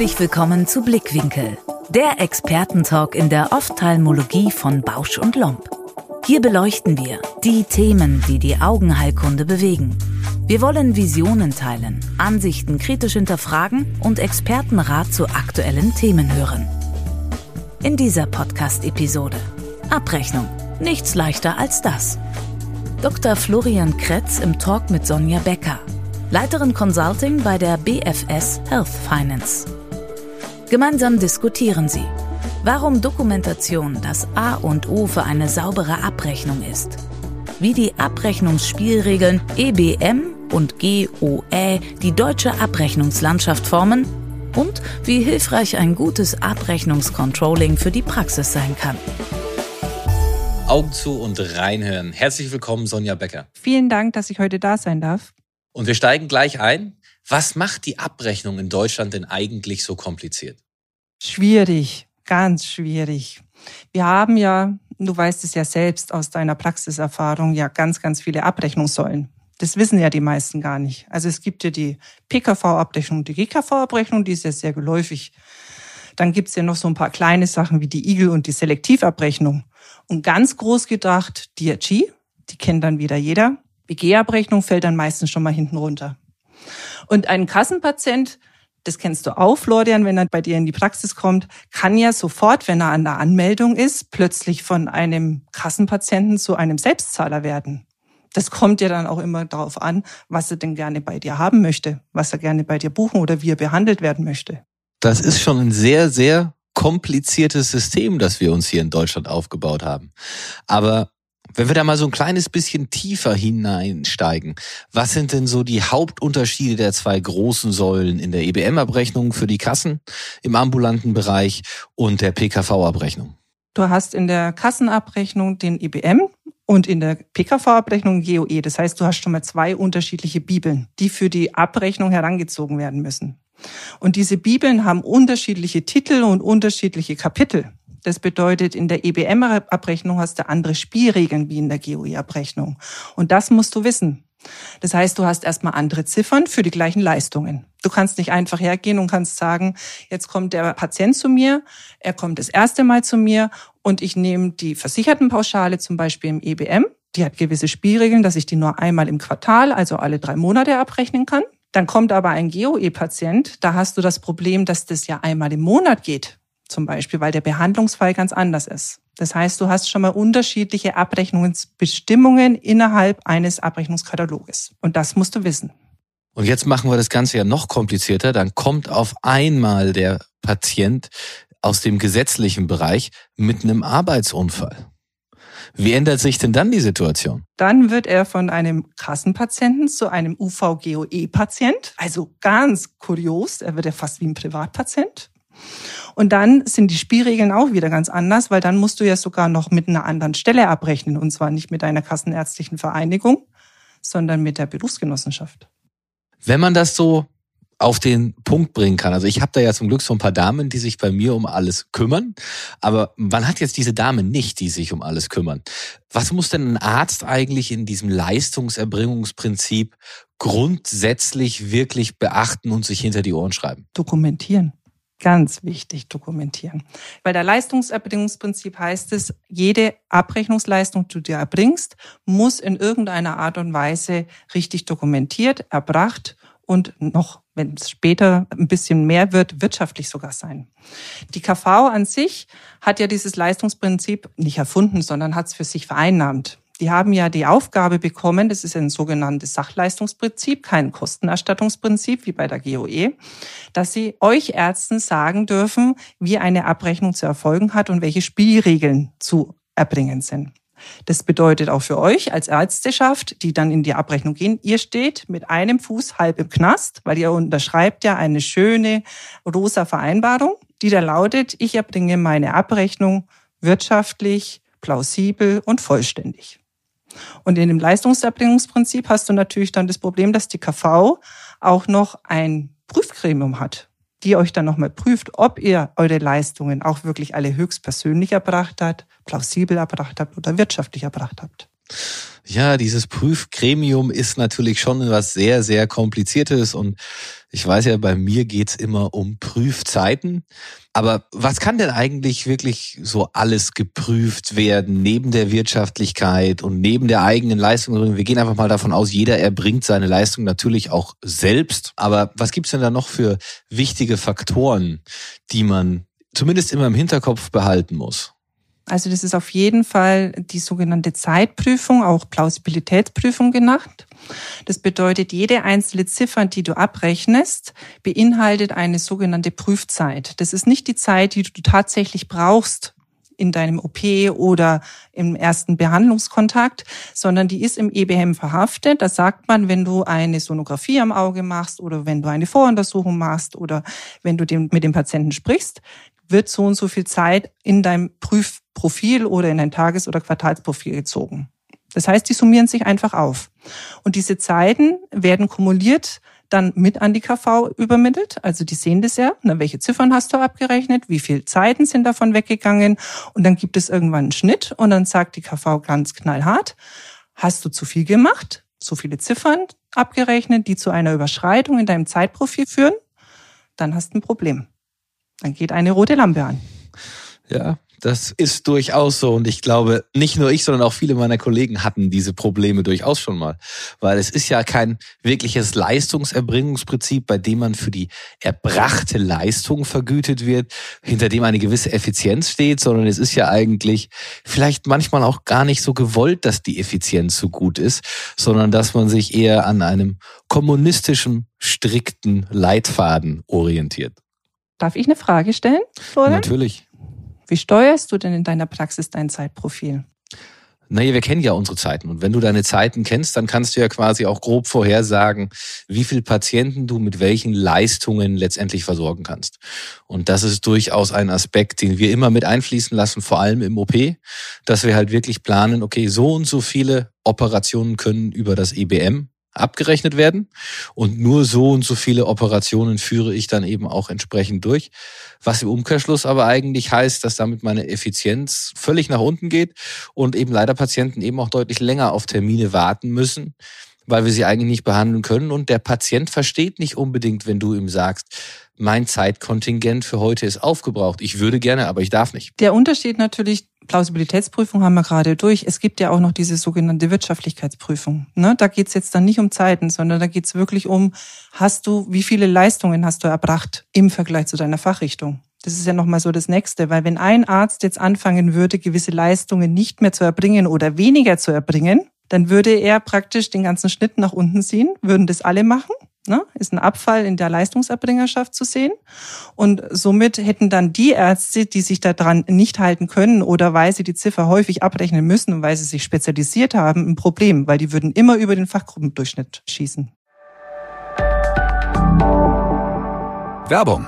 Herzlich willkommen zu Blickwinkel, der Expertentalk in der Ophthalmologie von Bausch und Lomb. Hier beleuchten wir die Themen, die die Augenheilkunde bewegen. Wir wollen Visionen teilen, Ansichten kritisch hinterfragen und Expertenrat zu aktuellen Themen hören. In dieser Podcast-Episode Abrechnung. Nichts leichter als das. Dr. Florian Kretz im Talk mit Sonja Becker, Leiterin Consulting bei der BFS Health Finance. Gemeinsam diskutieren sie, warum Dokumentation das A und O für eine saubere Abrechnung ist, wie die Abrechnungsspielregeln EBM und GOE die deutsche Abrechnungslandschaft formen und wie hilfreich ein gutes Abrechnungscontrolling für die Praxis sein kann. Augen zu und reinhören. Herzlich willkommen, Sonja Becker. Vielen Dank, dass ich heute da sein darf. Und wir steigen gleich ein. Was macht die Abrechnung in Deutschland denn eigentlich so kompliziert? Schwierig, ganz schwierig. Wir haben ja, du weißt es ja selbst aus deiner Praxiserfahrung, ja ganz, ganz viele Abrechnungssäulen. Das wissen ja die meisten gar nicht. Also es gibt ja die PKV-Abrechnung, die GKV-Abrechnung, die ist ja sehr geläufig. Dann gibt's ja noch so ein paar kleine Sachen wie die Igel- und die Selektivabrechnung. Und ganz groß gedacht, DRG, die kennt dann wieder jeder. BG-Abrechnung fällt dann meistens schon mal hinten runter. Und ein Kassenpatient, das kennst du auch, Florian, wenn er bei dir in die Praxis kommt, kann ja sofort, wenn er an der Anmeldung ist, plötzlich von einem Kassenpatienten zu einem Selbstzahler werden. Das kommt ja dann auch immer darauf an, was er denn gerne bei dir haben möchte, was er gerne bei dir buchen oder wie er behandelt werden möchte. Das ist schon ein sehr, sehr kompliziertes System, das wir uns hier in Deutschland aufgebaut haben. Aber wenn wir da mal so ein kleines bisschen tiefer hineinsteigen, was sind denn so die Hauptunterschiede der zwei großen Säulen in der EBM-Abrechnung für die Kassen im ambulanten Bereich und der PKV-Abrechnung? Du hast in der Kassenabrechnung den EBM und in der PKV-Abrechnung GOE. Das heißt, du hast schon mal zwei unterschiedliche Bibeln, die für die Abrechnung herangezogen werden müssen. Und diese Bibeln haben unterschiedliche Titel und unterschiedliche Kapitel. Das bedeutet, in der EBM-Abrechnung hast du andere Spielregeln wie in der GOE-Abrechnung. Und das musst du wissen. Das heißt, du hast erstmal andere Ziffern für die gleichen Leistungen. Du kannst nicht einfach hergehen und kannst sagen, jetzt kommt der Patient zu mir, er kommt das erste Mal zu mir und ich nehme die Versichertenpauschale zum Beispiel im EBM. Die hat gewisse Spielregeln, dass ich die nur einmal im Quartal, also alle drei Monate abrechnen kann. Dann kommt aber ein GOE-Patient, da hast du das Problem, dass das ja einmal im Monat geht zum Beispiel, weil der Behandlungsfall ganz anders ist. Das heißt, du hast schon mal unterschiedliche Abrechnungsbestimmungen innerhalb eines Abrechnungskataloges. Und das musst du wissen. Und jetzt machen wir das Ganze ja noch komplizierter. Dann kommt auf einmal der Patient aus dem gesetzlichen Bereich mit einem Arbeitsunfall. Wie ändert sich denn dann die Situation? Dann wird er von einem Kassenpatienten zu einem UVGOE-Patient. Also ganz kurios, er wird ja fast wie ein Privatpatient. Und dann sind die Spielregeln auch wieder ganz anders, weil dann musst du ja sogar noch mit einer anderen Stelle abrechnen. Und zwar nicht mit einer kassenärztlichen Vereinigung, sondern mit der Berufsgenossenschaft. Wenn man das so auf den Punkt bringen kann. Also ich habe da ja zum Glück so ein paar Damen, die sich bei mir um alles kümmern. Aber man hat jetzt diese Damen nicht, die sich um alles kümmern. Was muss denn ein Arzt eigentlich in diesem Leistungserbringungsprinzip grundsätzlich wirklich beachten und sich hinter die Ohren schreiben? Dokumentieren. Ganz wichtig dokumentieren. Bei der Leistungserbringungsprinzip heißt es, jede Abrechnungsleistung, die du erbringst, muss in irgendeiner Art und Weise richtig dokumentiert, erbracht und noch, wenn es später ein bisschen mehr wird, wirtschaftlich sogar sein. Die KV an sich hat ja dieses Leistungsprinzip nicht erfunden, sondern hat es für sich vereinnahmt. Die haben ja die Aufgabe bekommen, das ist ein sogenanntes Sachleistungsprinzip, kein Kostenerstattungsprinzip wie bei der GOE, dass sie euch Ärzten sagen dürfen, wie eine Abrechnung zu erfolgen hat und welche Spielregeln zu erbringen sind. Das bedeutet auch für euch als Ärzteschaft, die dann in die Abrechnung gehen, ihr steht mit einem Fuß halb im Knast, weil ihr unterschreibt ja eine schöne rosa Vereinbarung, die da lautet, ich erbringe meine Abrechnung wirtschaftlich, plausibel und vollständig. Und in dem Leistungserbringungsprinzip hast du natürlich dann das Problem, dass die KV auch noch ein Prüfgremium hat, die euch dann nochmal prüft, ob ihr eure Leistungen auch wirklich alle höchstpersönlich erbracht habt, plausibel erbracht habt oder wirtschaftlich erbracht habt. Ja, dieses Prüfgremium ist natürlich schon was sehr, sehr kompliziertes und ich weiß ja, bei mir geht's immer um Prüfzeiten. Aber was kann denn eigentlich wirklich so alles geprüft werden, neben der Wirtschaftlichkeit und neben der eigenen Leistung? Wir gehen einfach mal davon aus, jeder erbringt seine Leistung natürlich auch selbst. Aber was gibt's denn da noch für wichtige Faktoren, die man zumindest immer im Hinterkopf behalten muss? Also das ist auf jeden Fall die sogenannte Zeitprüfung, auch Plausibilitätsprüfung genannt. Das bedeutet, jede einzelne Ziffer, die du abrechnest, beinhaltet eine sogenannte Prüfzeit. Das ist nicht die Zeit, die du tatsächlich brauchst in deinem OP oder im ersten Behandlungskontakt, sondern die ist im EBM verhaftet. Da sagt man, wenn du eine Sonographie am Auge machst oder wenn du eine Voruntersuchung machst oder wenn du mit dem Patienten sprichst, wird so und so viel Zeit in deinem Prüfprofil oder in dein Tages- oder Quartalsprofil gezogen. Das heißt, die summieren sich einfach auf. Und diese Zeiten werden kumuliert dann mit an die KV übermittelt. Also die sehen das ja. Na, welche Ziffern hast du abgerechnet? Wie viele Zeiten sind davon weggegangen? Und dann gibt es irgendwann einen Schnitt und dann sagt die KV ganz knallhart, hast du zu viel gemacht? So viele Ziffern abgerechnet, die zu einer Überschreitung in deinem Zeitprofil führen? Dann hast du ein Problem. Dann geht eine rote Lampe an. Ja, das ist durchaus so. Und ich glaube, nicht nur ich, sondern auch viele meiner Kollegen hatten diese Probleme durchaus schon mal. Weil es ist ja kein wirkliches Leistungserbringungsprinzip, bei dem man für die erbrachte Leistung vergütet wird, hinter dem eine gewisse Effizienz steht, sondern es ist ja eigentlich vielleicht manchmal auch gar nicht so gewollt, dass die Effizienz so gut ist, sondern dass man sich eher an einem kommunistischen, strikten Leitfaden orientiert. Darf ich eine Frage stellen, Florian? Natürlich. Wie steuerst du denn in deiner Praxis dein Zeitprofil? Naja, wir kennen ja unsere Zeiten. Und wenn du deine Zeiten kennst, dann kannst du ja quasi auch grob vorhersagen, wie viele Patienten du mit welchen Leistungen letztendlich versorgen kannst. Und das ist durchaus ein Aspekt, den wir immer mit einfließen lassen, vor allem im OP, dass wir halt wirklich planen, okay, so und so viele Operationen können über das EBM abgerechnet werden. Und nur so und so viele Operationen führe ich dann eben auch entsprechend durch. Was im Umkehrschluss aber eigentlich heißt, dass damit meine Effizienz völlig nach unten geht und eben leider Patienten eben auch deutlich länger auf Termine warten müssen, weil wir sie eigentlich nicht behandeln können. Und der Patient versteht nicht unbedingt, wenn du ihm sagst, mein Zeitkontingent für heute ist aufgebraucht. Ich würde gerne, aber ich darf nicht. Der Unterschied natürlich, Plausibilitätsprüfung haben wir gerade durch. Es gibt ja auch noch diese sogenannte Wirtschaftlichkeitsprüfung. Ne? Da geht's jetzt dann nicht um Zeiten, sondern da geht's wirklich um, hast du, wie viele Leistungen hast du erbracht im Vergleich zu deiner Fachrichtung? Das ist ja nochmal so das Nächste, weil wenn ein Arzt jetzt anfangen würde, gewisse Leistungen nicht mehr zu erbringen oder weniger zu erbringen, dann würde er praktisch den ganzen Schnitt nach unten ziehen, würden das alle machen Ne? Ist ein Abfall in der Leistungserbringerschaft zu sehen. Und somit hätten dann die Ärzte, die sich daran nicht halten können oder weil sie die Ziffer häufig abrechnen müssen und weil sie sich spezialisiert haben, ein Problem, weil die würden immer über den Fachgruppendurchschnitt schießen. Werbung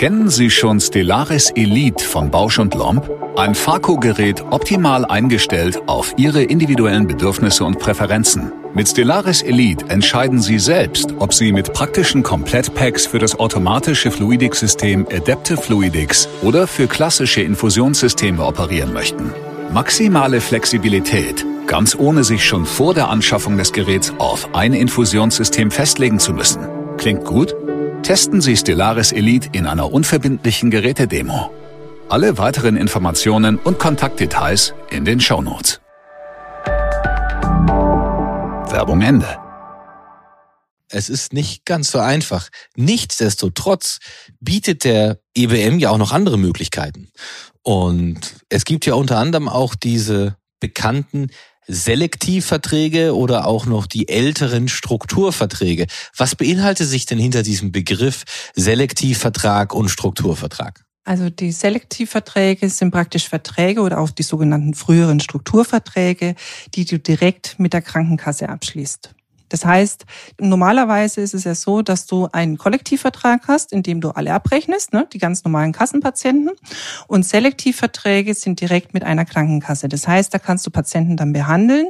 Kennen Sie schon Stellaris Elite von Bausch und Lomb? Ein Farco-Gerät optimal eingestellt auf Ihre individuellen Bedürfnisse und Präferenzen. Mit Stellaris Elite entscheiden Sie selbst, ob Sie mit praktischen Komplettpacks für das automatische Fluidics-System Adaptive Fluidics oder für klassische Infusionssysteme operieren möchten. Maximale Flexibilität, ganz ohne sich schon vor der Anschaffung des Geräts auf ein Infusionssystem festlegen zu müssen. Klingt gut? Testen Sie Stellaris Elite in einer unverbindlichen Gerätedemo. Alle weiteren Informationen und Kontaktdetails in den Shownotes. Werbung Ende. Es ist nicht ganz so einfach. Nichtsdestotrotz bietet der EBM ja auch noch andere Möglichkeiten. Und es gibt ja unter anderem auch diese bekannten Selektivverträge oder auch noch die älteren Strukturverträge. Was beinhaltet sich denn hinter diesem Begriff Selektivvertrag und Strukturvertrag? Also die Selektivverträge sind praktisch Verträge oder auch die sogenannten früheren Strukturverträge, die du direkt mit der Krankenkasse abschließt. Das heißt, normalerweise ist es ja so, dass du einen Kollektivvertrag hast, in dem du alle abrechnest, ne, die ganz normalen Kassenpatienten. Und Selektivverträge sind direkt mit einer Krankenkasse. Das heißt, da kannst du Patienten dann behandeln,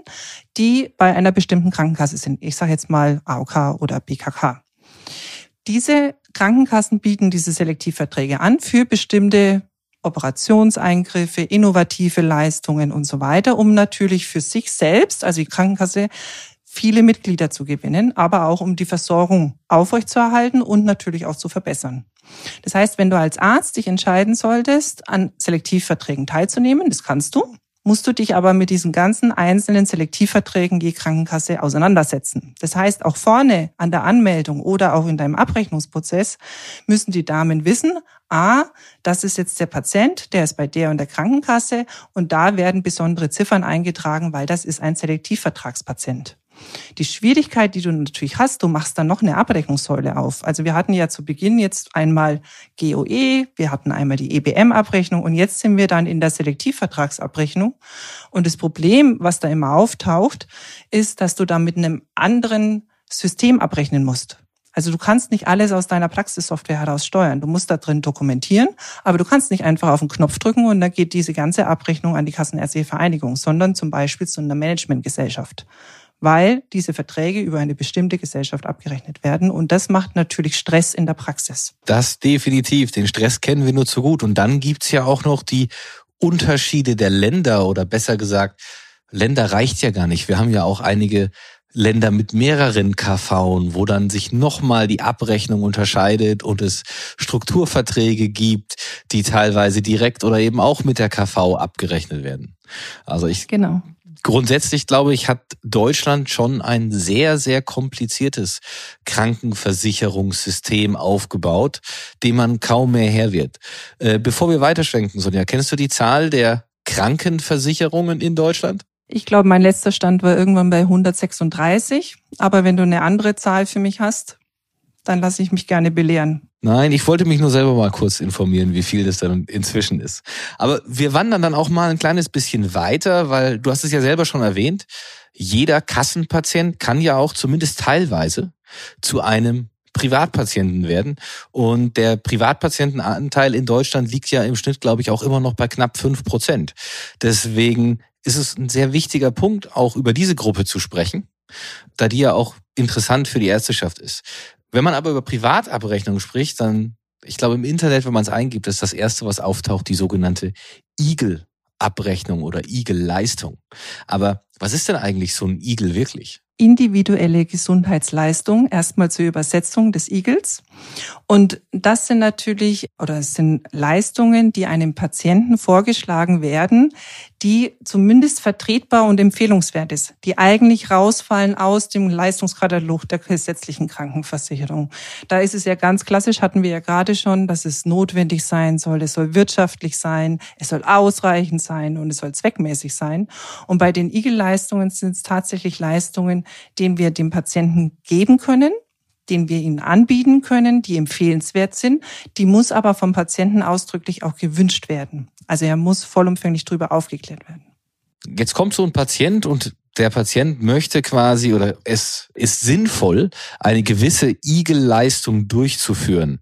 die bei einer bestimmten Krankenkasse sind. Ich sage jetzt mal AOK oder BKK. Diese Krankenkassen bieten diese Selektivverträge an für bestimmte Operationseingriffe, innovative Leistungen und so weiter, um natürlich für sich selbst, also die Krankenkasse, viele Mitglieder zu gewinnen, aber auch um die Versorgung aufrechtzuerhalten und natürlich auch zu verbessern. Das heißt, wenn du als Arzt dich entscheiden solltest, an Selektivverträgen teilzunehmen, das kannst du, musst du dich aber mit diesen ganzen einzelnen Selektivverträgen je Krankenkasse auseinandersetzen. Das heißt, auch vorne an der Anmeldung oder auch in deinem Abrechnungsprozess müssen die Damen wissen, a, das ist jetzt der Patient, der ist bei der und der Krankenkasse und da werden besondere Ziffern eingetragen, weil das ist ein Selektivvertragspatient. Die Schwierigkeit, die du natürlich hast, du machst dann noch eine Abrechnungssäule auf. Also wir hatten ja zu Beginn jetzt einmal GOE, wir hatten einmal die EBM-Abrechnung und jetzt sind wir dann in der Selektivvertragsabrechnung. Und das Problem, was da immer auftaucht, ist, dass du da mit einem anderen System abrechnen musst. Also du kannst nicht alles aus deiner Praxissoftware heraus steuern. Du musst da drin dokumentieren, aber du kannst nicht einfach auf den Knopf drücken und dann geht diese ganze Abrechnung an die Kassenärztliche Vereinigung, sondern zum Beispiel zu einer Managementgesellschaft weil diese Verträge über eine bestimmte Gesellschaft abgerechnet werden. Und das macht natürlich Stress in der Praxis. Das definitiv. Den Stress kennen wir nur zu gut. Und dann gibt's ja auch noch die Unterschiede der Länder oder besser gesagt, Länder reicht ja gar nicht. Wir haben ja auch einige Länder mit mehreren KV, wo dann sich nochmal die Abrechnung unterscheidet und es Strukturverträge gibt, die teilweise direkt oder eben auch mit der KV abgerechnet werden. Also ich genau grundsätzlich glaube ich, hat Deutschland schon ein sehr, sehr kompliziertes Krankenversicherungssystem aufgebaut, dem man kaum mehr her wird. Äh, bevor wir weiterschwenken, Sonja, kennst du die Zahl der Krankenversicherungen in Deutschland? Ich glaube, mein letzter Stand war irgendwann bei 136. Aber wenn du eine andere Zahl für mich hast, dann lasse ich mich gerne belehren. Nein, ich wollte mich nur selber mal kurz informieren, wie viel das dann inzwischen ist. Aber wir wandern dann auch mal ein kleines bisschen weiter, weil du hast es ja selber schon erwähnt. Jeder Kassenpatient kann ja auch zumindest teilweise zu einem Privatpatienten werden. Und der Privatpatientenanteil in Deutschland liegt ja im Schnitt, glaube ich, auch immer noch bei knapp fünf Prozent. Deswegen ist es ein sehr wichtiger Punkt, auch über diese Gruppe zu sprechen, da die ja auch interessant für die Ärzteschaft ist. Wenn man aber über Privatabrechnung spricht, dann, ich glaube, im Internet, wenn man es eingibt, ist das erste, was auftaucht, die sogenannte Igel-Abrechnung oder Igel-Leistung. Aber was ist denn eigentlich so ein Igel wirklich? Individuelle Gesundheitsleistung, erstmal zur Übersetzung des Igels. Und das sind natürlich, oder es sind Leistungen, die einem Patienten vorgeschlagen werden, die zumindest vertretbar und empfehlungswert ist, die eigentlich rausfallen aus dem Leistungskatalog der gesetzlichen Krankenversicherung. Da ist es ja ganz klassisch, hatten wir ja gerade schon, dass es notwendig sein soll, es soll wirtschaftlich sein, es soll ausreichend sein und es soll zweckmäßig sein. Und bei den Igel-Leistungen sind es tatsächlich Leistungen, den wir dem Patienten geben können, den wir ihnen anbieten können, die empfehlenswert sind. Die muss aber vom Patienten ausdrücklich auch gewünscht werden. Also er muss vollumfänglich darüber aufgeklärt werden. Jetzt kommt so ein Patient und der Patient möchte quasi oder es ist sinnvoll, eine gewisse Igel-Leistung durchzuführen.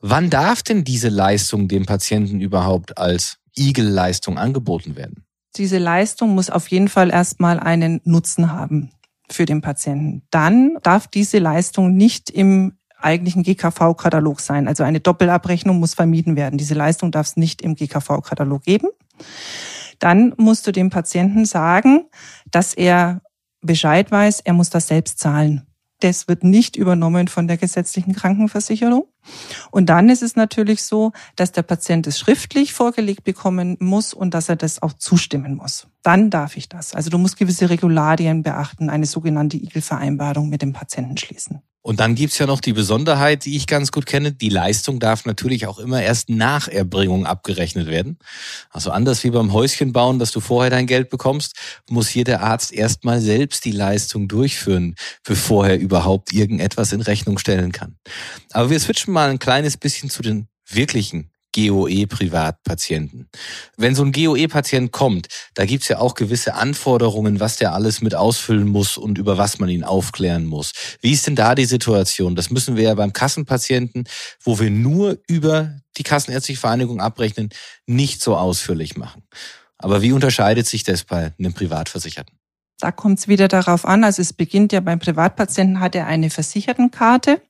Wann darf denn diese Leistung dem Patienten überhaupt als Igel-Leistung angeboten werden? Diese Leistung muss auf jeden Fall erstmal einen Nutzen haben für den Patienten. Dann darf diese Leistung nicht im eigentlichen GKV-Katalog sein. Also eine Doppelabrechnung muss vermieden werden. Diese Leistung darf es nicht im GKV-Katalog geben. Dann musst du dem Patienten sagen, dass er Bescheid weiß, er muss das selbst zahlen. Das wird nicht übernommen von der gesetzlichen Krankenversicherung. Und dann ist es natürlich so, dass der Patient es schriftlich vorgelegt bekommen muss und dass er das auch zustimmen muss. Dann darf ich das. Also du musst gewisse Regularien beachten, eine sogenannte Igel-Vereinbarung mit dem Patienten schließen. Und dann gibt's ja noch die Besonderheit, die ich ganz gut kenne. Die Leistung darf natürlich auch immer erst nach Erbringung abgerechnet werden. Also anders wie beim Häuschen bauen, dass du vorher dein Geld bekommst, muss hier der Arzt erstmal selbst die Leistung durchführen, bevor er überhaupt irgendetwas in Rechnung stellen kann. Aber wir switchen mal ein kleines bisschen zu den wirklichen GOE-Privatpatienten. Wenn so ein GOE-Patient kommt, da gibt's ja auch gewisse Anforderungen, was der alles mit ausfüllen muss und über was man ihn aufklären muss. Wie ist denn da die Situation? Das müssen wir ja beim Kassenpatienten, wo wir nur über die Kassenärztliche Vereinigung abrechnen, nicht so ausführlich machen. Aber wie unterscheidet sich das bei einem Privatversicherten? Da kommt es wieder darauf an, also es beginnt ja beim Privatpatienten, hat er eine Versichertenkarte.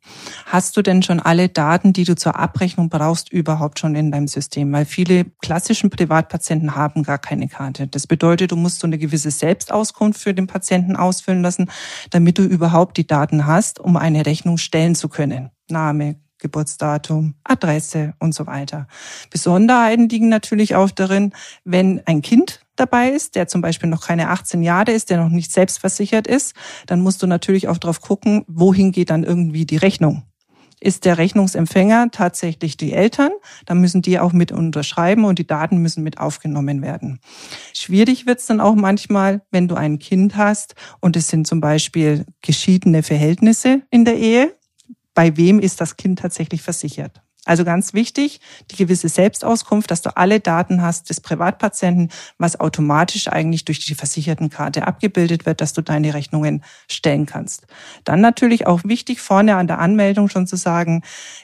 Hast du denn schon alle Daten, die du zur Abrechnung brauchst, überhaupt schon in deinem System? Weil viele klassischen Privatpatienten haben gar keine Karte. Das bedeutet, du musst so eine gewisse Selbstauskunft für den Patienten ausfüllen lassen, damit du überhaupt die Daten hast, um eine Rechnung stellen zu können. Name, Geburtsdatum, Adresse und so weiter. Besonderheiten liegen natürlich auch darin, wenn ein Kind dabei ist, der zum Beispiel noch keine 18 Jahre ist, der noch nicht selbstversichert ist, dann musst du natürlich auch drauf gucken, wohin geht dann irgendwie die Rechnung. Ist der Rechnungsempfänger tatsächlich die Eltern? Dann müssen die auch mit unterschreiben und die Daten müssen mit aufgenommen werden. Schwierig wird es dann auch manchmal, wenn du ein Kind hast und es sind zum Beispiel geschiedene Verhältnisse in der Ehe bei wem ist das Kind tatsächlich versichert. Also ganz wichtig, die gewisse Selbstauskunft, dass du alle Daten hast des Privatpatienten, was automatisch eigentlich durch die Versichertenkarte abgebildet wird, dass du deine Rechnungen stellen kannst. Dann natürlich auch wichtig, vorne an der Anmeldung schon zu sagen,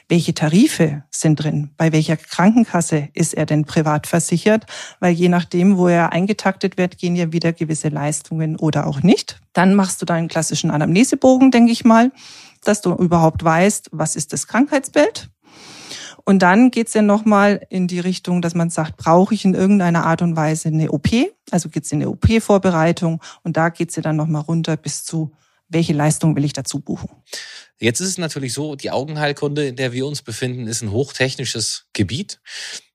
welche Tarife sind drin, bei welcher Krankenkasse ist er denn privat versichert, weil je nachdem, wo er eingetaktet wird, gehen ja wieder gewisse Leistungen oder auch nicht. Dann machst du deinen klassischen Anamnesebogen, denke ich mal dass du überhaupt weißt, was ist das Krankheitsbild. Und dann geht's ja nochmal in die Richtung, dass man sagt, brauche ich in irgendeiner Art und Weise eine OP? Also geht's in eine OP-Vorbereitung und da geht's ja dann nochmal runter bis zu, welche Leistung will ich dazu buchen. Jetzt ist es natürlich so, die Augenheilkunde, in der wir uns befinden, ist ein hochtechnisches Gebiet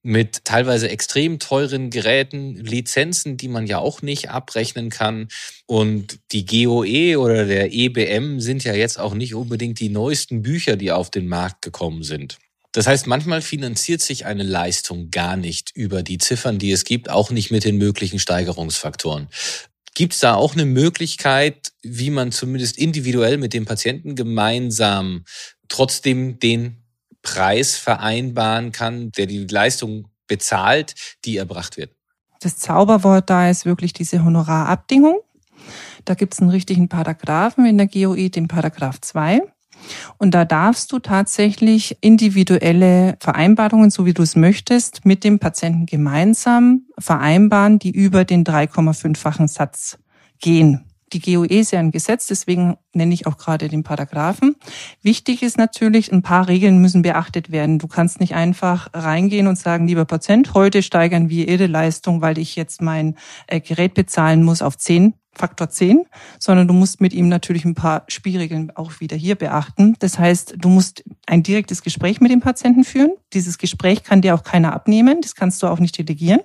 mit teilweise extrem teuren Geräten, Lizenzen, die man ja auch nicht abrechnen kann. Und die GOE oder der EBM sind ja jetzt auch nicht unbedingt die neuesten Bücher, die auf den Markt gekommen sind. Das heißt, manchmal finanziert sich eine Leistung gar nicht über die Ziffern, die es gibt, auch nicht mit den möglichen Steigerungsfaktoren. Gibt es da auch eine Möglichkeit, wie man zumindest individuell mit dem Patienten gemeinsam trotzdem den Preis vereinbaren kann, der die Leistung bezahlt, die erbracht wird? Das Zauberwort da ist wirklich diese Honorarabdingung. Da gibt es einen richtigen Paragraphen in der GOI, den Paragraph 2. Und da darfst du tatsächlich individuelle Vereinbarungen, so wie du es möchtest, mit dem Patienten gemeinsam vereinbaren, die über den 3,5-fachen Satz gehen. Die GOE ist ja ein Gesetz, deswegen nenne ich auch gerade den Paragraphen. Wichtig ist natürlich, ein paar Regeln müssen beachtet werden. Du kannst nicht einfach reingehen und sagen, lieber Patient, heute steigern wir Ihre Leistung, weil ich jetzt mein äh, Gerät bezahlen muss auf 10 Faktor 10, sondern du musst mit ihm natürlich ein paar Spielregeln auch wieder hier beachten. Das heißt, du musst ein direktes Gespräch mit dem Patienten führen. Dieses Gespräch kann dir auch keiner abnehmen. Das kannst du auch nicht delegieren.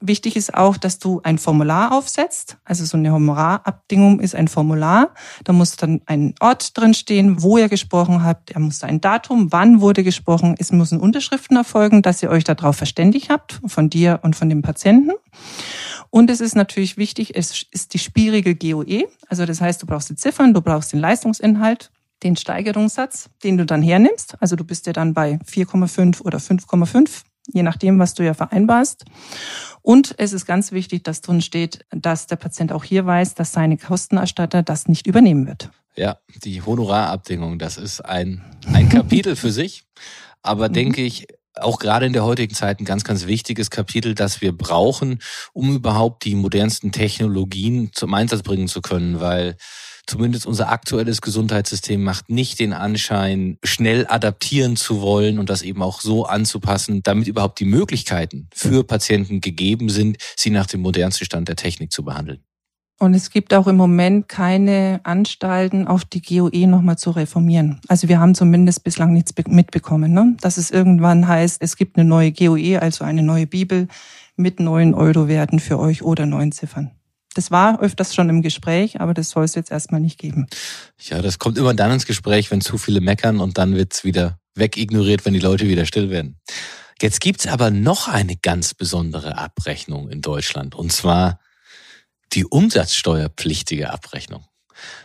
Wichtig ist auch, dass du ein Formular aufsetzt. Also so eine Honorarabdingung ist ein Formular. Da muss dann ein Ort drin stehen, wo ihr gesprochen habt. Er muss ein Datum, wann wurde gesprochen. Es müssen Unterschriften erfolgen, dass ihr euch darauf verständigt habt, von dir und von dem Patienten. Und es ist natürlich wichtig, es ist die Spielregel GOE. Also das heißt, du brauchst die Ziffern, du brauchst den Leistungsinhalt, den Steigerungssatz, den du dann hernimmst. Also du bist ja dann bei 4,5 oder 5,5, je nachdem, was du ja vereinbarst. Und es ist ganz wichtig, dass drin steht, dass der Patient auch hier weiß, dass seine Kostenerstatter das nicht übernehmen wird. Ja, die Honorarabdingung, das ist ein, ein Kapitel für sich. Aber mhm. denke ich, auch gerade in der heutigen Zeit ein ganz, ganz wichtiges Kapitel, das wir brauchen, um überhaupt die modernsten Technologien zum Einsatz bringen zu können, weil zumindest unser aktuelles Gesundheitssystem macht nicht den Anschein, schnell adaptieren zu wollen und das eben auch so anzupassen, damit überhaupt die Möglichkeiten für Patienten gegeben sind, sie nach dem modernsten Stand der Technik zu behandeln. Und es gibt auch im Moment keine Anstalten, auf die GOE nochmal zu reformieren. Also wir haben zumindest bislang nichts mitbekommen, ne? dass es irgendwann heißt, es gibt eine neue GOE, also eine neue Bibel mit neuen Euro-Werten für euch oder neuen Ziffern. Das war öfters schon im Gespräch, aber das soll es jetzt erstmal nicht geben. Ja, das kommt immer dann ins Gespräch, wenn zu viele meckern und dann wird's wieder wegignoriert, wenn die Leute wieder still werden. Jetzt gibt's aber noch eine ganz besondere Abrechnung in Deutschland und zwar die umsatzsteuerpflichtige Abrechnung.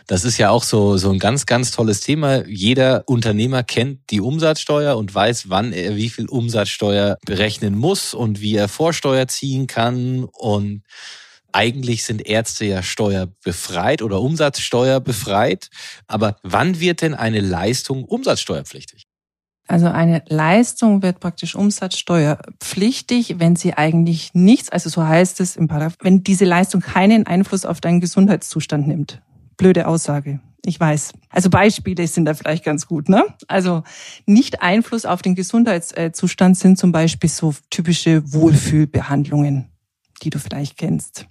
Das ist ja auch so, so ein ganz, ganz tolles Thema. Jeder Unternehmer kennt die Umsatzsteuer und weiß, wann er wie viel Umsatzsteuer berechnen muss und wie er Vorsteuer ziehen kann und eigentlich sind Ärzte ja steuerbefreit oder Umsatzsteuerbefreit. Aber wann wird denn eine Leistung umsatzsteuerpflichtig? Also eine Leistung wird praktisch umsatzsteuerpflichtig, wenn sie eigentlich nichts, also so heißt es im Paragraph, wenn diese Leistung keinen Einfluss auf deinen Gesundheitszustand nimmt. Blöde Aussage. Ich weiß. Also Beispiele sind da vielleicht ganz gut, ne? Also nicht Einfluss auf den Gesundheitszustand sind zum Beispiel so typische Wohlfühlbehandlungen, die du vielleicht kennst.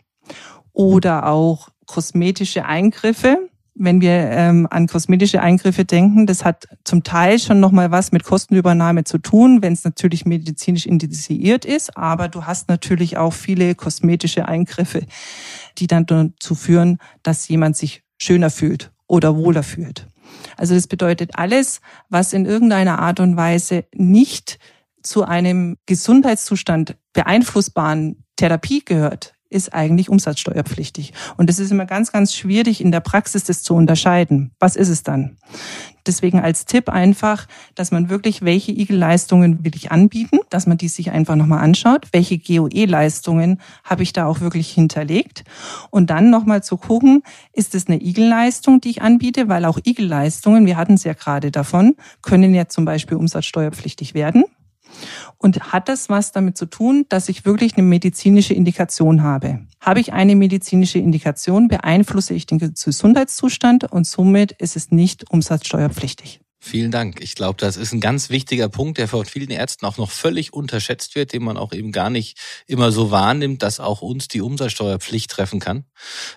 Oder auch kosmetische Eingriffe, wenn wir ähm, an kosmetische Eingriffe denken, das hat zum Teil schon nochmal was mit Kostenübernahme zu tun, wenn es natürlich medizinisch indiziert ist. Aber du hast natürlich auch viele kosmetische Eingriffe, die dann dazu führen, dass jemand sich schöner fühlt oder wohler fühlt. Also das bedeutet alles, was in irgendeiner Art und Weise nicht zu einem Gesundheitszustand beeinflussbaren Therapie gehört, ist eigentlich umsatzsteuerpflichtig. Und es ist immer ganz, ganz schwierig in der Praxis das zu unterscheiden. Was ist es dann? Deswegen als Tipp einfach, dass man wirklich, welche IG-Leistungen will ich anbieten, dass man die sich einfach nochmal anschaut, welche GOE-Leistungen habe ich da auch wirklich hinterlegt und dann nochmal zu gucken, ist es eine IG-Leistung, die ich anbiete, weil auch IG-Leistungen, wir hatten es ja gerade davon, können ja zum Beispiel umsatzsteuerpflichtig werden. Und hat das was damit zu tun, dass ich wirklich eine medizinische Indikation habe? Habe ich eine medizinische Indikation, beeinflusse ich den Gesundheitszustand und somit ist es nicht umsatzsteuerpflichtig. Vielen Dank. Ich glaube, das ist ein ganz wichtiger Punkt, der von vielen Ärzten auch noch völlig unterschätzt wird, den man auch eben gar nicht immer so wahrnimmt, dass auch uns die Umsatzsteuerpflicht treffen kann.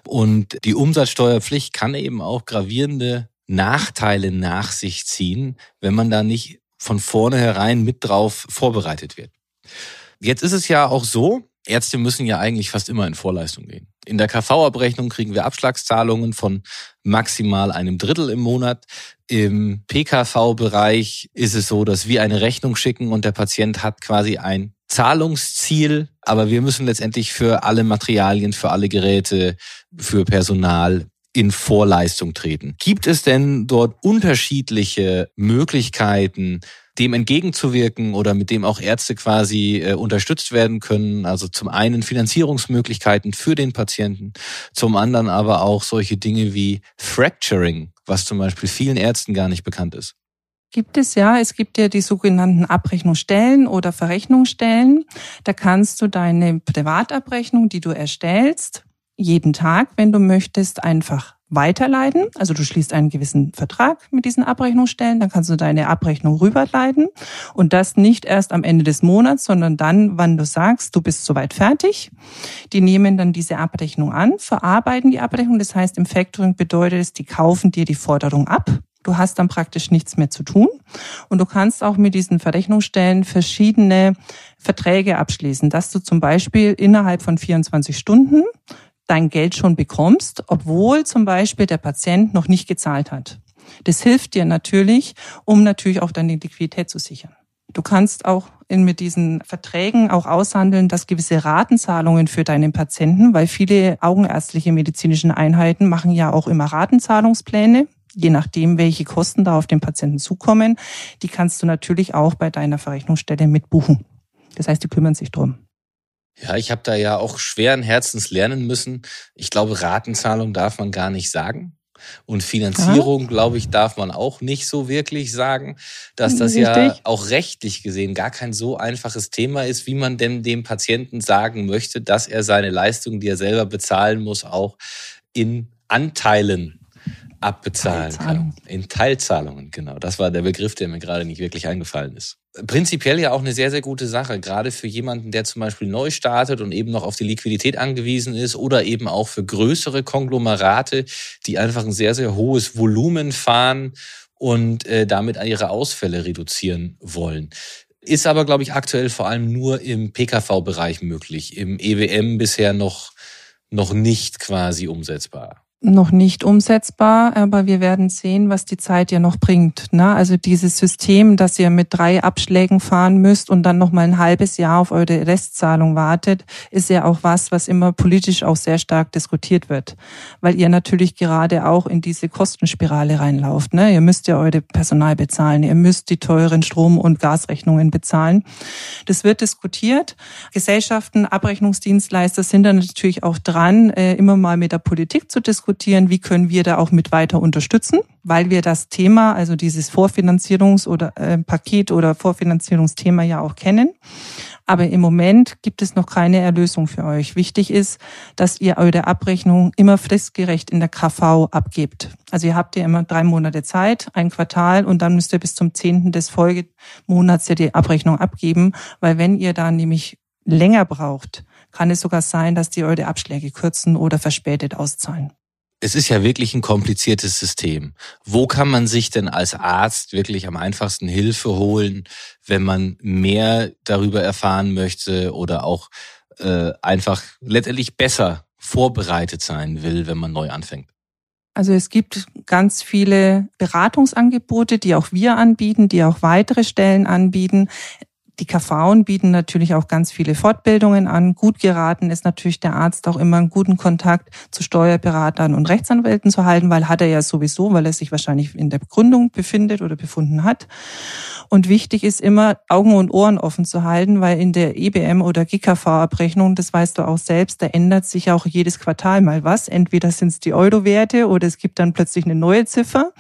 Und die Umsatzsteuerpflicht kann eben auch gravierende Nachteile nach sich ziehen, wenn man da nicht von vornherein mit drauf vorbereitet wird. Jetzt ist es ja auch so, Ärzte müssen ja eigentlich fast immer in Vorleistung gehen. In der KV-Abrechnung kriegen wir Abschlagszahlungen von maximal einem Drittel im Monat. Im PKV-Bereich ist es so, dass wir eine Rechnung schicken und der Patient hat quasi ein Zahlungsziel, aber wir müssen letztendlich für alle Materialien, für alle Geräte, für Personal in Vorleistung treten. Gibt es denn dort unterschiedliche Möglichkeiten, dem entgegenzuwirken oder mit dem auch Ärzte quasi äh, unterstützt werden können. Also zum einen Finanzierungsmöglichkeiten für den Patienten, zum anderen aber auch solche Dinge wie Fracturing, was zum Beispiel vielen Ärzten gar nicht bekannt ist. Gibt es ja. Es gibt ja die sogenannten Abrechnungsstellen oder Verrechnungsstellen. Da kannst du deine Privatabrechnung, die du erstellst, jeden Tag, wenn du möchtest, einfach weiterleiten. Also du schließt einen gewissen Vertrag mit diesen Abrechnungsstellen, dann kannst du deine Abrechnung rüberleiten und das nicht erst am Ende des Monats, sondern dann, wann du sagst, du bist soweit fertig. Die nehmen dann diese Abrechnung an, verarbeiten die Abrechnung. Das heißt, im Factoring bedeutet es, die kaufen dir die Forderung ab. Du hast dann praktisch nichts mehr zu tun. Und du kannst auch mit diesen Verrechnungsstellen verschiedene Verträge abschließen, dass du zum Beispiel innerhalb von 24 Stunden dein Geld schon bekommst, obwohl zum Beispiel der Patient noch nicht gezahlt hat. Das hilft dir natürlich, um natürlich auch deine Liquidität zu sichern. Du kannst auch in, mit diesen Verträgen auch aushandeln, dass gewisse Ratenzahlungen für deinen Patienten, weil viele augenärztliche medizinischen Einheiten machen ja auch immer Ratenzahlungspläne, je nachdem, welche Kosten da auf den Patienten zukommen. Die kannst du natürlich auch bei deiner Verrechnungsstelle mitbuchen. Das heißt, die kümmern sich drum. Ja, ich habe da ja auch schweren Herzens lernen müssen. Ich glaube, Ratenzahlung darf man gar nicht sagen. Und Finanzierung, glaube ich, darf man auch nicht so wirklich sagen, dass das Richtig. ja auch rechtlich gesehen gar kein so einfaches Thema ist, wie man denn dem Patienten sagen möchte, dass er seine Leistung, die er selber bezahlen muss, auch in Anteilen abbezahlen kann. In Teilzahlungen, genau. Das war der Begriff, der mir gerade nicht wirklich eingefallen ist. Prinzipiell ja auch eine sehr, sehr gute Sache, gerade für jemanden, der zum Beispiel neu startet und eben noch auf die Liquidität angewiesen ist oder eben auch für größere Konglomerate, die einfach ein sehr, sehr hohes Volumen fahren und äh, damit ihre Ausfälle reduzieren wollen. Ist aber, glaube ich, aktuell vor allem nur im PKV-Bereich möglich, im EWM bisher noch, noch nicht quasi umsetzbar noch nicht umsetzbar, aber wir werden sehen, was die Zeit ja noch bringt. Ne? Also dieses System, dass ihr mit drei Abschlägen fahren müsst und dann noch mal ein halbes Jahr auf eure Restzahlung wartet, ist ja auch was, was immer politisch auch sehr stark diskutiert wird, weil ihr natürlich gerade auch in diese Kostenspirale reinlauft. Ne? Ihr müsst ja eure Personal bezahlen, ihr müsst die teuren Strom- und Gasrechnungen bezahlen. Das wird diskutiert. Gesellschaften, Abrechnungsdienstleister sind dann natürlich auch dran, äh, immer mal mit der Politik zu diskutieren diskutieren, wie können wir da auch mit weiter unterstützen, weil wir das Thema, also dieses Vorfinanzierungs- oder äh, Paket oder Vorfinanzierungsthema ja auch kennen. Aber im Moment gibt es noch keine Erlösung für euch. Wichtig ist, dass ihr eure Abrechnung immer fristgerecht in der KV abgebt. Also ihr habt ja immer drei Monate Zeit, ein Quartal und dann müsst ihr bis zum zehnten des Folgemonats ja die Abrechnung abgeben, weil wenn ihr da nämlich länger braucht, kann es sogar sein, dass die eure Abschläge kürzen oder verspätet auszahlen es ist ja wirklich ein kompliziertes System. Wo kann man sich denn als Arzt wirklich am einfachsten Hilfe holen, wenn man mehr darüber erfahren möchte oder auch äh, einfach letztendlich besser vorbereitet sein will, wenn man neu anfängt? Also es gibt ganz viele Beratungsangebote, die auch wir anbieten, die auch weitere Stellen anbieten. Die KV bieten natürlich auch ganz viele Fortbildungen an. Gut geraten ist natürlich der Arzt auch immer einen guten Kontakt zu Steuerberatern und Rechtsanwälten zu halten, weil hat er ja sowieso, weil er sich wahrscheinlich in der Begründung befindet oder befunden hat. Und wichtig ist immer, Augen und Ohren offen zu halten, weil in der EBM oder GKV-Abrechnung, das weißt du auch selbst, da ändert sich auch jedes Quartal mal was. Entweder sind es die Euro-Werte oder es gibt dann plötzlich eine neue Ziffer.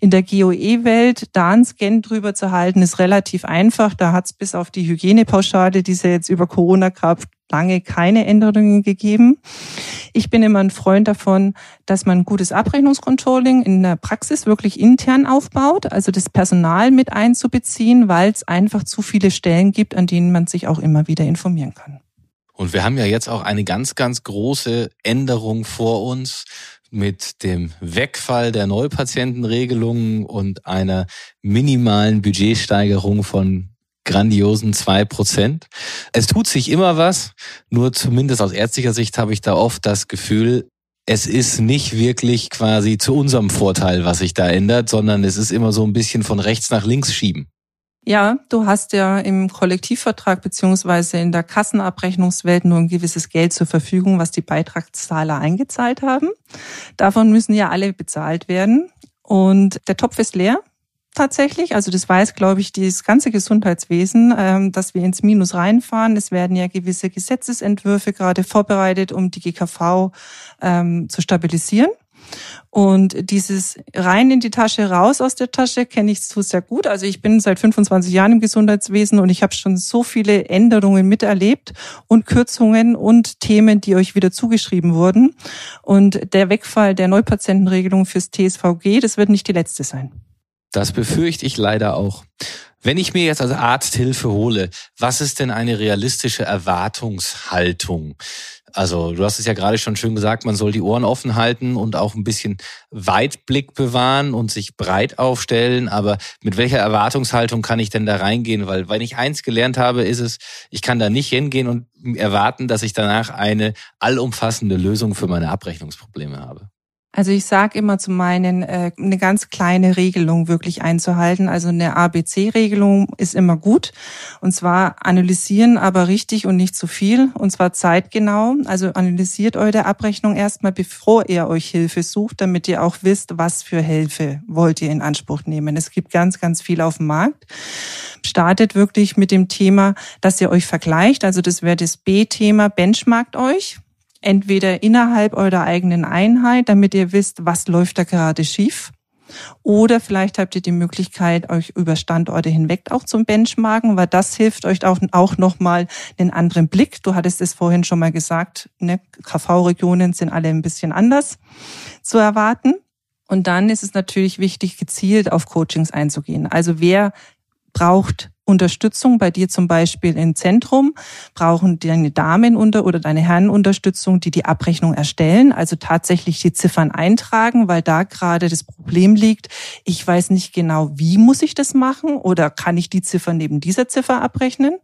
In der GOE-Welt, da einen Scan drüber zu halten, ist relativ einfach. Da hat es bis auf die Hygienepauschale, die es ja jetzt über Corona gab, lange keine Änderungen gegeben. Ich bin immer ein Freund davon, dass man gutes Abrechnungscontrolling in der Praxis wirklich intern aufbaut, also das Personal mit einzubeziehen, weil es einfach zu viele Stellen gibt, an denen man sich auch immer wieder informieren kann. Und wir haben ja jetzt auch eine ganz, ganz große Änderung vor uns mit dem Wegfall der Neupatientenregelungen und einer minimalen Budgetsteigerung von grandiosen zwei Prozent. Es tut sich immer was, nur zumindest aus ärztlicher Sicht habe ich da oft das Gefühl, es ist nicht wirklich quasi zu unserem Vorteil, was sich da ändert, sondern es ist immer so ein bisschen von rechts nach links schieben. Ja, du hast ja im Kollektivvertrag beziehungsweise in der Kassenabrechnungswelt nur ein gewisses Geld zur Verfügung, was die Beitragszahler eingezahlt haben. Davon müssen ja alle bezahlt werden. Und der Topf ist leer tatsächlich. Also das weiß, glaube ich, das ganze Gesundheitswesen, ähm, dass wir ins Minus reinfahren. Es werden ja gewisse Gesetzesentwürfe gerade vorbereitet, um die GKV ähm, zu stabilisieren. Und dieses rein in die Tasche, raus aus der Tasche kenne ich so sehr gut. Also ich bin seit 25 Jahren im Gesundheitswesen und ich habe schon so viele Änderungen miterlebt und Kürzungen und Themen, die euch wieder zugeschrieben wurden. Und der Wegfall der Neupatientenregelung fürs TSVG, das wird nicht die letzte sein. Das befürchte ich leider auch. Wenn ich mir jetzt als Arzt Hilfe hole, was ist denn eine realistische Erwartungshaltung? Also du hast es ja gerade schon schön gesagt, man soll die Ohren offen halten und auch ein bisschen Weitblick bewahren und sich breit aufstellen. Aber mit welcher Erwartungshaltung kann ich denn da reingehen? Weil wenn ich eins gelernt habe, ist es, ich kann da nicht hingehen und erwarten, dass ich danach eine allumfassende Lösung für meine Abrechnungsprobleme habe. Also ich sage immer zu meinen, äh, eine ganz kleine Regelung wirklich einzuhalten. Also eine ABC-Regelung ist immer gut. Und zwar analysieren, aber richtig und nicht zu viel. Und zwar zeitgenau. Also analysiert eure Abrechnung erstmal, bevor ihr euch Hilfe sucht, damit ihr auch wisst, was für Hilfe wollt ihr in Anspruch nehmen. Es gibt ganz, ganz viel auf dem Markt. Startet wirklich mit dem Thema, dass ihr euch vergleicht. Also das wäre das B-Thema, benchmarkt euch entweder innerhalb eurer eigenen Einheit, damit ihr wisst, was läuft da gerade schief. Oder vielleicht habt ihr die Möglichkeit, euch über Standorte hinweg auch zum Benchmarken, weil das hilft euch auch, auch nochmal einen anderen Blick. Du hattest es vorhin schon mal gesagt, ne? KV-Regionen sind alle ein bisschen anders zu erwarten. Und dann ist es natürlich wichtig, gezielt auf Coachings einzugehen. Also wer braucht Unterstützung bei dir zum Beispiel im Zentrum, brauchen deine Damen unter oder deine Herren Unterstützung, die die Abrechnung erstellen, also tatsächlich die Ziffern eintragen, weil da gerade das Problem liegt. Ich weiß nicht genau, wie muss ich das machen oder kann ich die Ziffer neben dieser Ziffer abrechnen?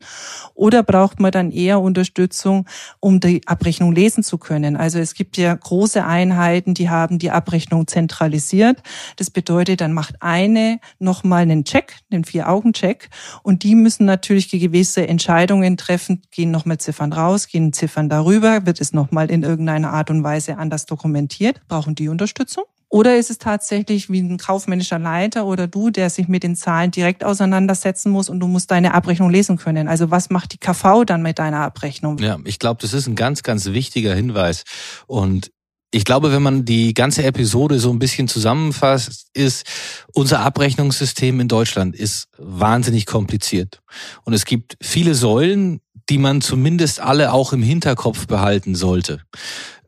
Oder braucht man dann eher Unterstützung, um die Abrechnung lesen zu können? Also es gibt ja große Einheiten, die haben die Abrechnung zentralisiert. Das bedeutet, dann macht eine nochmal einen Check, einen Vier-Augen-Check und und die müssen natürlich gewisse Entscheidungen treffen, gehen nochmal Ziffern raus, gehen Ziffern darüber, wird es nochmal in irgendeiner Art und Weise anders dokumentiert, brauchen die Unterstützung. Oder ist es tatsächlich wie ein kaufmännischer Leiter oder du, der sich mit den Zahlen direkt auseinandersetzen muss und du musst deine Abrechnung lesen können? Also was macht die KV dann mit deiner Abrechnung? Ja, ich glaube, das ist ein ganz, ganz wichtiger Hinweis. Und Ich glaube, wenn man die ganze Episode so ein bisschen zusammenfasst, ist unser Abrechnungssystem in Deutschland ist wahnsinnig kompliziert. Und es gibt viele Säulen, die man zumindest alle auch im Hinterkopf behalten sollte.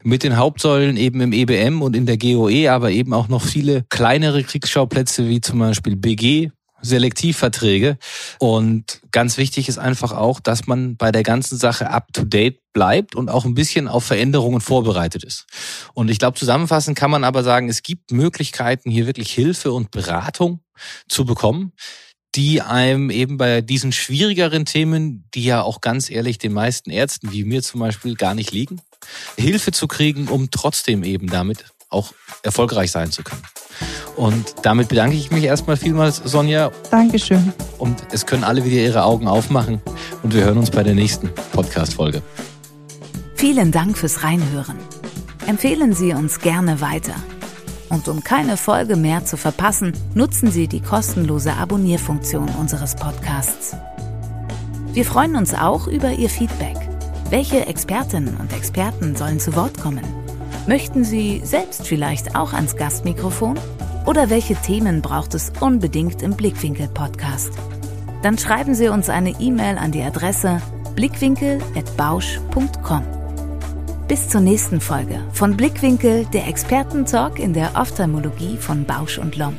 Mit den Hauptsäulen eben im EBM und in der GOE, aber eben auch noch viele kleinere Kriegsschauplätze wie zum Beispiel BG, Selektivverträge. Und ganz wichtig ist einfach auch, dass man bei der ganzen Sache up-to-date bleibt und auch ein bisschen auf Veränderungen vorbereitet ist. Und ich glaube, zusammenfassend kann man aber sagen, es gibt Möglichkeiten, hier wirklich Hilfe und Beratung zu bekommen die einem eben bei diesen schwierigeren Themen, die ja auch ganz ehrlich den meisten Ärzten, wie mir zum Beispiel, gar nicht liegen, Hilfe zu kriegen, um trotzdem eben damit auch erfolgreich sein zu können. Und damit bedanke ich mich erstmal vielmals, Sonja. Dankeschön. Und es können alle wieder ihre Augen aufmachen und wir hören uns bei der nächsten Podcast-Folge. Vielen Dank fürs Reinhören. Empfehlen Sie uns gerne weiter. Und um keine Folge mehr zu verpassen, nutzen Sie die kostenlose Abonnierfunktion unseres Podcasts. Wir freuen uns auch über Ihr Feedback. Welche Expertinnen und Experten sollen zu Wort kommen? Möchten Sie selbst vielleicht auch ans Gastmikrofon? Oder welche Themen braucht es unbedingt im Blickwinkel-Podcast? Dann schreiben Sie uns eine E-Mail an die Adresse blickwinkel.bausch.com. Bis zur nächsten Folge von Blickwinkel, der Expertentalk in der Ophthalmologie von Bausch und Lomb.